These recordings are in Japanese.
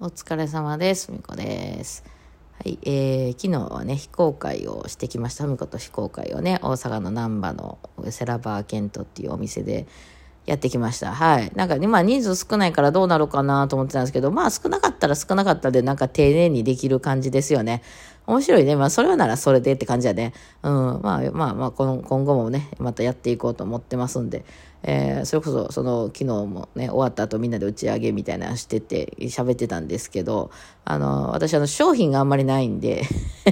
お疲れ様です。みこです。はい、えー、昨日はね、非公開をしてきました。みこと非公開をね、大阪の難波のセラバーケントっていうお店でやってきました。はい。なんかね、まあ人数少ないからどうなるかなと思ってたんですけど、まあ少なかったら少なかったで、なんか丁寧にできる感じですよね。面白いね。まあそれはならそれでって感じやね。うん。まあまあまあ、この今後もね、またやっていこうと思ってますんで、えー、それこそ、その、昨日もね、終わった後みんなで打ち上げみたいなしてて、喋ってたんですけど、あの、私、あの、商品があんまりないんで、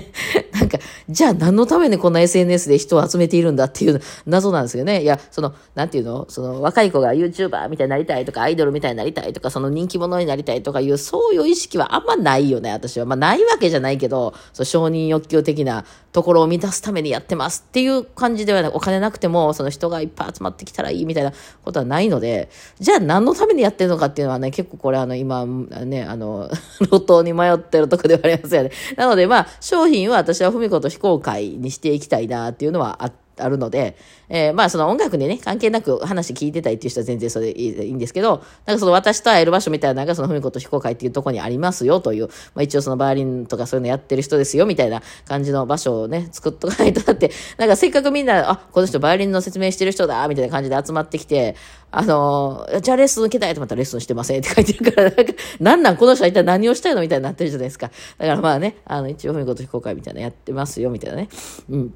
なんか、じゃあ何のためにこんな SNS で人を集めているんだっていう謎なんですよね。いや、その、なんていうの？その、若い子が YouTuber みたいになりたいとか、アイドルみたいになりたいとか、その人気者になりたいとかいう、そういう意識はあんまないよね、私は。まあ、ないわけじゃないけど、そ承認欲求的なところを満たすためにやってますっていう感じではなく。お金なくても、その人がいっぱい集まってきたらいいみたいなことはないので、じゃあ何のためにやってるのかっていうのはね、結構これあの、今、ね、あの、路頭に迷ってるとこではありますよね。なのでまあ、商品は私はふみこと非公開にしていきたいなっていうのはあって、あるので、えー、まあその音楽にね、関係なく話聞いてたいっていう人は全然それいいんですけど、なんかその私と会える場所みたいなのがそのふみこと非公開っていうとこにありますよという、まあ一応そのバーリンとかそういうのやってる人ですよみたいな感じの場所をね、作っとかないとだって、なんかせっかくみんな、あ、この人バイオリンの説明してる人だみたいな感じで集まってきて、あのー、じゃあレッスン受けたいと思ったらレッスンしてませんって書いてるから、なんか、なんなんこの人は一体何をしたいのみたいになってるじゃないですか。だからまあね、あの、一応ふみこと非公開みたいなやってますよみたいなね。うん。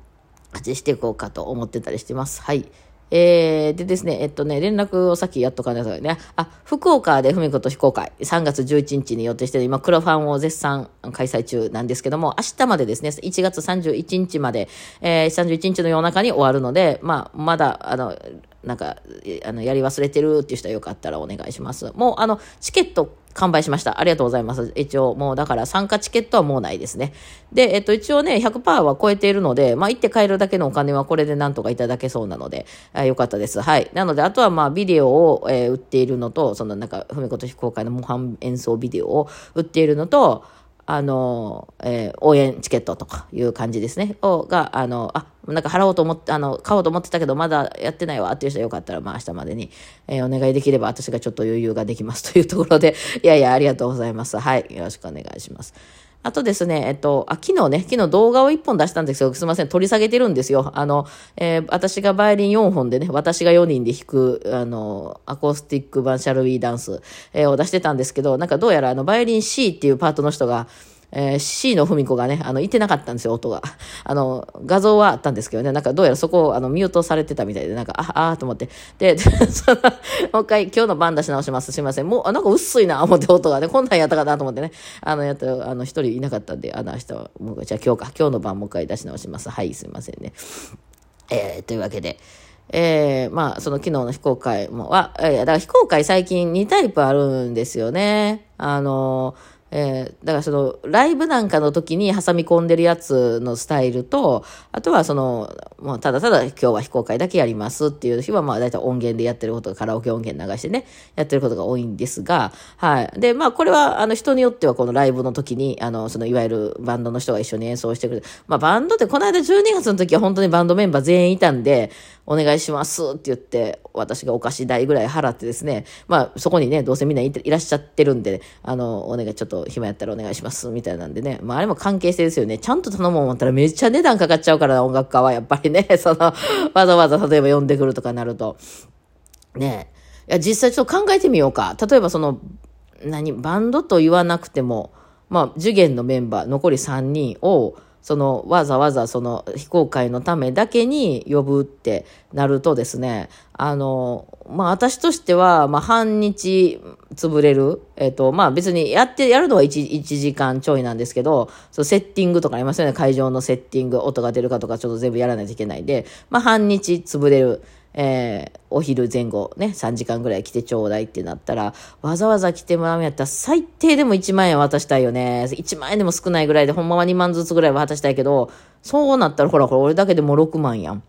味していこうかと思ってたりしてます。はい。えー、でですね、えっとね、連絡をさっきやっとかないとね。あ、福岡でふみこと非公開、3月11日に予定して今、クロファンを絶賛開催中なんですけども、明日までですね、1月31日まで、えー、31日の夜中に終わるので、まあ、まだ、あの、なんか、あの、やり忘れてるっていう人はよかったらお願いします。もう、あの、チケット完売しました。ありがとうございます。一応、もうだから参加チケットはもうないですね。で、えっと、一応ね、100%は超えているので、まあ、行って帰るだけのお金はこれでなんとかいただけそうなので、あよかったです。はい。なので、あとはまあ、ビデオを、えー、売っているのと、そのなんか、ふみこと非公開の模範演奏ビデオを売っているのと、あの、えー、応援チケットとかいう感じですね。を、が、あの、あ、なんか払おうと思って、あの、買おうと思ってたけど、まだやってないわっていう人はよかったら、まあ明日までに、えー、お願いできれば私がちょっと余裕ができますというところで、いやいや、ありがとうございます。はい。よろしくお願いします。あとですね、えっと、あ、昨日ね、昨日動画を1本出したんですけど、すいません、取り下げてるんですよ。あの、えー、私がバイオリン4本でね、私が4人で弾く、あの、アコースティック版シャルウィーダンス、えー、を出してたんですけど、なんかどうやらあの、バイオリン C っていうパートの人が、えー、C の文子がね、あの、いてなかったんですよ、音が。あの、画像はあったんですけどね、なんかどうやらそこを、あの、ミュートされてたみたいで、なんか、あ、あーと思って。で、その、もう一回、今日の番出し直します。すいません。もう、あ、なんか薄いな、思って音がね、こんなんやったかなと思ってね、あの、やった、あの、一人いなかったんで、あの、明日、もう、じゃあ今日か、今日の番もう一回出し直します。はい、すいませんね。えー、というわけで、えー、まあ、その昨日の非公開もは、えー、だから非公開最近2タイプあるんですよね。あのーえー、だからその、ライブなんかの時に挟み込んでるやつのスタイルと、あとはその、もうただただ今日は非公開だけやりますっていう日は、まあ大体音源でやってることカラオケ音源流してね、やってることが多いんですが、はい。で、まあこれは、あの人によってはこのライブの時に、あの、そのいわゆるバンドの人が一緒に演奏してくれる。まあバンドってこの間12月の時は本当にバンドメンバー全員いたんで、お願いしますって言って、私がお菓子代ぐらい払ってですね、まあそこにね、どうせみんないらっしゃってるんで、あの、お願いちょっと暇やったらお願いしますみたいなんでね、まああれも関係性ですよね。ちゃんと頼もう思ったらめっちゃ値段かかっちゃうから音楽家はやっぱりね、その、わざわざ例えば呼んでくるとかなると。ねいや、実際ちょっと考えてみようか。例えばその、何、バンドと言わなくても、まあ、受験のメンバー、残り3人を、そのわざわざその非公開のためだけに呼ぶってなるとですね、あの、まあ私としては、まあ半日潰れる。えっ、と、まあ別にやって、やるのは 1, 1時間ちょいなんですけど、そのセッティングとかありますよね。会場のセッティング、音が出るかとかちょっと全部やらないといけないんで、まあ半日潰れる。えー、お昼前後ね、3時間ぐらい来てちょうだいってなったら、わざわざ来てもらうんやったら最低でも1万円渡したいよね。1万円でも少ないぐらいで、ほんまは2万ずつぐらいは渡したいけど、そうなったらほら、これ俺だけでも6万やん。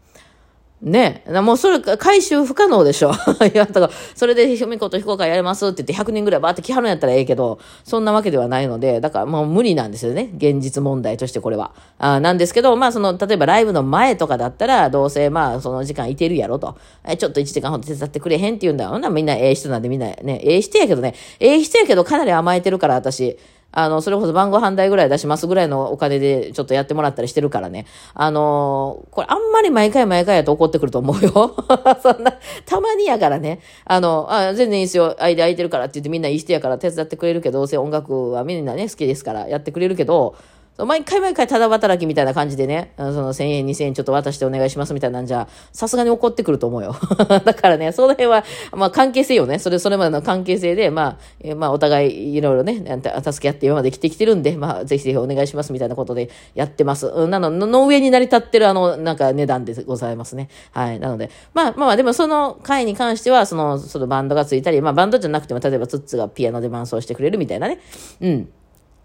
ねもうそれ、回収不可能でしょ。いや、だから、それで、ひみこと非公開やりますって言って100人ぐらいバーって来はるんやったらええけど、そんなわけではないので、だからもう無理なんですよね。現実問題としてこれは。あなんですけど、まあその、例えばライブの前とかだったら、どうせまあその時間いてるやろと。え、ちょっと1時間ほど手伝ってくれへんって言うんだよな。みんなええ人なんでみんなね、ええ人やけどね、ええ人やけどかなり甘えてるから私。あの、それこそ晩ご飯代ぐらい出しますぐらいのお金でちょっとやってもらったりしてるからね。あのー、これあんまり毎回毎回やと怒ってくると思うよ。そんな、たまにやからね。あの、あ全然いいですよ。間空いてるからって言ってみんないい人やから手伝ってくれるけど、どうせ音楽はみんなね、好きですからやってくれるけど、毎回毎回ただ働きみたいな感じでね、その1000円、2000円ちょっと渡してお願いしますみたいなんじゃ、さすがに怒ってくると思うよ。だからね、その辺は、まあ関係性よね。それ、それまでの関係性で、まあ、まあお互いいろいろね、助け合って今まで生きてきてるんで、まあぜひぜひお願いしますみたいなことでやってます。なの、の上に成り立ってるあの、なんか値段でございますね。はい。なので、まあまあでもその回に関しては、その、そのバンドがついたり、まあバンドじゃなくても、例えばツッツがピアノで伴奏してくれるみたいなね。うん。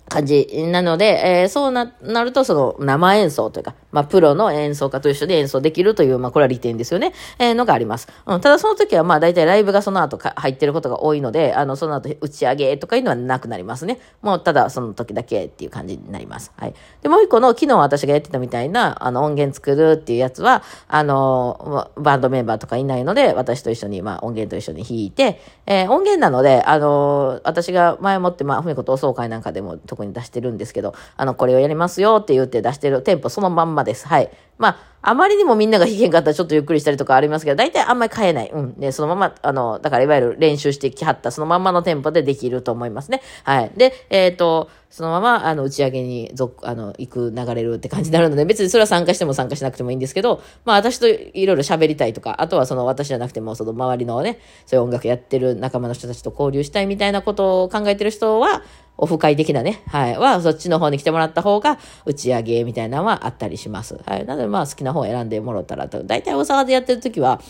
感じなので、えー、そうな、なると、その生演奏というか、まあ、プロの演奏家と一緒で演奏できるという、まあ、これは利点ですよね、えー、のがあります。うん、ただその時は、まあ、大体ライブがその後か入ってることが多いので、あの、その後打ち上げとかいうのはなくなりますね。もう、ただその時だけっていう感じになります。はい。で、もう一個の、昨日私がやってたみたいな、あの、音源作るっていうやつは、あの、バンドメンバーとかいないので、私と一緒に、まあ、音源と一緒に弾いて、えー、音源なので、あの、私が前もって、まあ、ふみこと同窓会なんかでも特に出してるんですけど、あの、これをやりますよって言って出してるテンポそのまんまです。はい。まあ、あまりにもみんなが弾けんかったらちょっとゆっくりしたりとかありますけど、大体あんまり変えない。うん。で、そのまま、あの、だからいわゆる練習してきはったそのまんまのテンポでできると思いますね。はい。で、えっ、ー、と、そのまま、あの、打ち上げに、あの、行く、流れるって感じになるので、別にそれは参加しても参加しなくてもいいんですけど、まあ私といろいろ喋りたいとか、あとはその私じゃなくても、その周りのね、そういう音楽やってる仲間の人たちと交流したいみたいなことを考えてる人は、オフ会的なね、はい、は、そっちの方に来てもらった方が、打ち上げみたいなのはあったりします。はい。なので、まあ、好きな方を選んでもらったらと、大体大阪でやってる時は、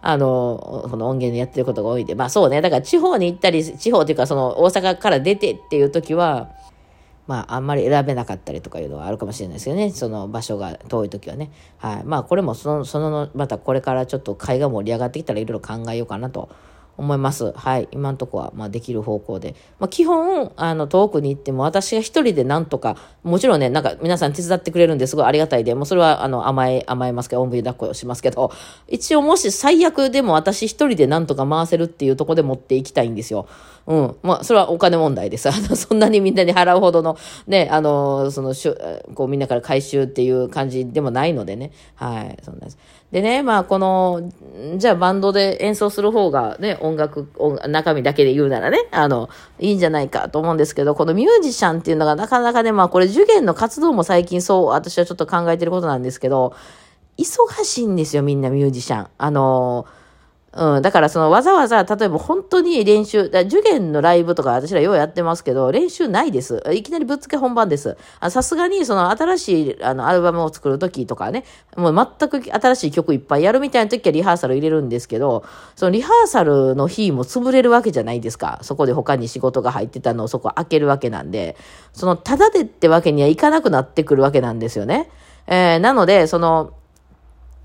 あの、この音源でやってることが多いんで、まあそうね、だから地方に行ったり、地方っていうかその大阪から出てっていう時は、まあ、あんまり選べなかったりとかいうのはあるかもしれないですよね。その場所が遠い時はね。はい。まあ、これもその、その、またこれからちょっと会が盛り上がってきたらいろいろ考えようかなと思います。はい。今のとこは、まあ、できる方向で。まあ、基本、あの、遠くに行っても、私が一人でなんとか、もちろんね、なんか、皆さん手伝ってくれるんですごいありがたいで、もうそれは、あの、甘え、甘えますけど、おんぶに抱っこをしますけど、一応もし最悪でも私一人でなんとか回せるっていうとこで持っていきたいんですよ。うん。まあ、それはお金問題です。あの、そんなにみんなに払うほどの、ね、あの、その、しゅこう、みんなから回収っていう感じでもないのでね。はい。そんなです。でね、まあ、この、じゃあバンドで演奏する方がね、音音楽、音中身だけで言うならね、あの、いいんじゃないかと思うんですけど、このミュージシャンっていうのがなかなかね、まあ、これ受験の活動も最近そう、私はちょっと考えてることなんですけど、忙しいんですよ、みんなミュージシャン。あのうん、だからそのわざわざ、例えば本当に練習、だ受験のライブとか私らようやってますけど、練習ないです。いきなりぶっつけ本番です。さすがにその新しいあのアルバムを作るときとかね、もう全く新しい曲いっぱいやるみたいな時はリハーサル入れるんですけど、そのリハーサルの日も潰れるわけじゃないですか。そこで他に仕事が入ってたのをそこ開けるわけなんで、そのただでってわけにはいかなくなってくるわけなんですよね。えー、なので、その、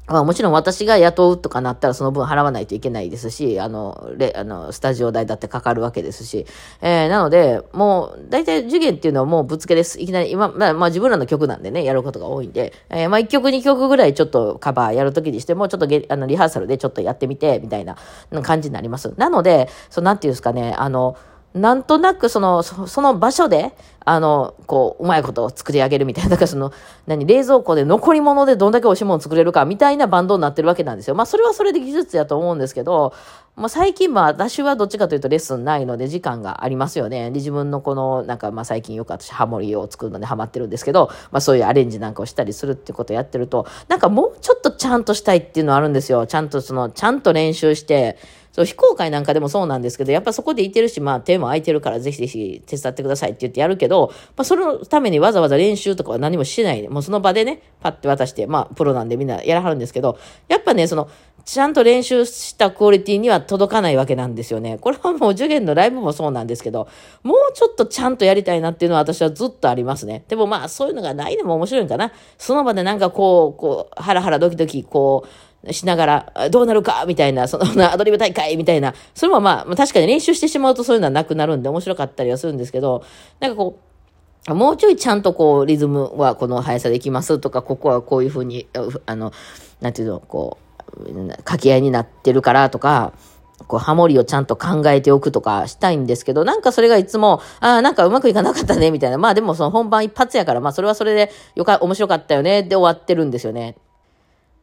まあ、もちろん私が雇うとかなったらその分払わないといけないですし、あの、レあのスタジオ代だってかかるわけですし、えー、なので、もう、大体受験っていうのはもうぶつけです。いきなり、今、まあ、まあ、自分らの曲なんでね、やることが多いんで、えー、まあ、1曲2曲ぐらいちょっとカバーやるときにしても、ちょっとゲあのリハーサルでちょっとやってみて、みたいな感じになります。なので、そう、なんていうんですかね、あの、なんとなくその、その場所で、あの、こう、うまいことを作り上げるみたいな、だからその、何、冷蔵庫で残り物でどんだけ美味しいもの作れるかみたいなバンドになってるわけなんですよ。まあ、それはそれで技術やと思うんですけど、まあ、最近、まあ、私はどっちかというとレッスンないので時間がありますよね。で、自分のこの、なんか、まあ、最近よく私、ハモリを作るのでハマってるんですけど、まあ、そういうアレンジなんかをしたりするってことをやってると、なんかもうちょっとちゃんとしたいっていうのはあるんですよ。ちゃんとその、ちゃんと練習して、そう、非公開なんかでもそうなんですけど、やっぱそこでいてるし、まあ手も空いてるからぜひぜひ手伝ってくださいって言ってやるけど、まあそのためにわざわざ練習とかは何もしない。もうその場でね、パッて渡して、まあプロなんでみんなやらはるんですけど、やっぱね、その、ちゃんと練習したクオリティには届かないわけなんですよね。これはもう受験のライブもそうなんですけど、もうちょっとちゃんとやりたいなっていうのは私はずっとありますね。でもまあそういうのがないのも面白いんかな。その場でなんかこう、こう、ハラハラドキドキ、こう、しながら、どうなるかみたいな、その、アドリブ大会みたいな、それもまあ、確かに練習してしまうとそういうのはなくなるんで面白かったりはするんですけど、なんかこう、もうちょいちゃんとこう、リズムはこの速さでいきますとか、ここはこういうふうに、あの、なんていうの、こう、掛け合いになってるからとか、こう、ハモリをちゃんと考えておくとかしたいんですけど、なんかそれがいつも、ああ、なんかうまくいかなかったね、みたいな。まあでもその本番一発やから、まあそれはそれでよか、面白かったよね、で終わってるんですよね。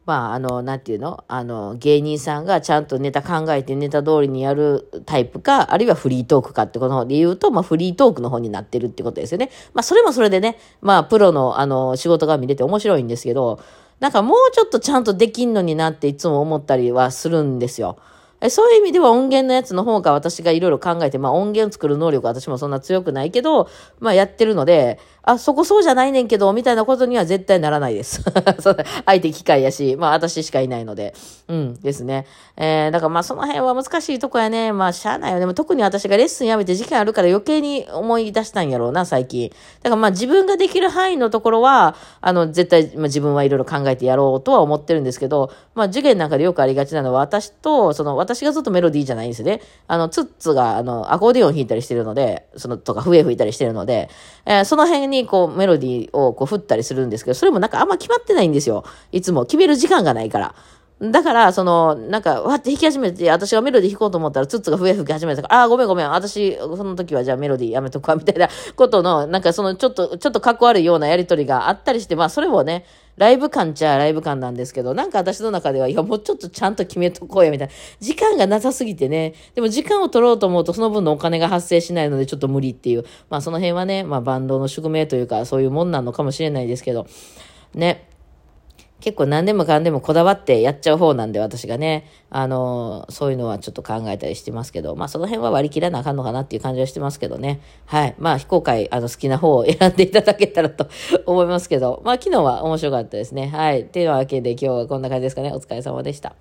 まあ、あの、なんていうの？あの、芸人さんがちゃんとネタ考えてネタ通りにやるタイプか、あるいはフリートークかってことで言うと、まあ、フリートークの方になってるってことですよね。まあ、それもそれでね、まあ、プロの、あの、仕事が見れて面白いんですけど、なんかもうちょっとちゃんとできんのになっていつも思ったりはするんですよ。そういう意味では音源のやつの方が私がいろいろ考えて、まあ音源を作る能力は私もそんな強くないけど、まあやってるので、あ、そこそうじゃないねんけど、みたいなことには絶対ならないです。相手機械やし、まあ私しかいないので。うんですね。えー、だからまあその辺は難しいとこやね。まあしゃあないよね。特に私がレッスンやめて時間あるから余計に思い出したんやろうな、最近。だからまあ自分ができる範囲のところは、あの、絶対、まあ、自分はいろいろ考えてやろうとは思ってるんですけど、まあ授業なんかでよくありがちなのは私と、その私がずっとメロディーじゃないんですね。あの、ツッツが、あの、アコーディオン弾いたりしてるので、その、とか笛吹いたりしてるので、えー、その辺ににこうメロディーをこう振ったりするんですけど、それもなんかあんま決まってないんですよ。いつも。決める時間がないから。だから、その、なんか、わって弾き始めて、私がメロディー弾こうと思ったら、ツッツが笛吹き始めたから、ああ、ごめんごめん、私、その時はじゃあメロディーやめとくわ、みたいなことの、なんかその、ちょっと、ちょっとかっこ悪いようなやりとりがあったりして、まあ、それもね、ライブ感ちゃライブ感なんですけど、なんか私の中では、いや、もうちょっとちゃんと決めとこうや、みたいな。時間がなさすぎてね。でも時間を取ろうと思うと、その分のお金が発生しないので、ちょっと無理っていう。まあ、その辺はね、まあ、バンドの宿命というか、そういうもんなのかもしれないですけど、ね。結構何でもかんでもこだわってやっちゃう方なんで、私がね、あの、そういうのはちょっと考えたりしてますけど、まあその辺は割り切らなあかんのかなっていう感じはしてますけどね。はい。まあ非公開、あの好きな方を選んでいただけたらと思いますけど、まあ昨日は面白かったですね。はい。というわけで今日はこんな感じですかね。お疲れ様でした。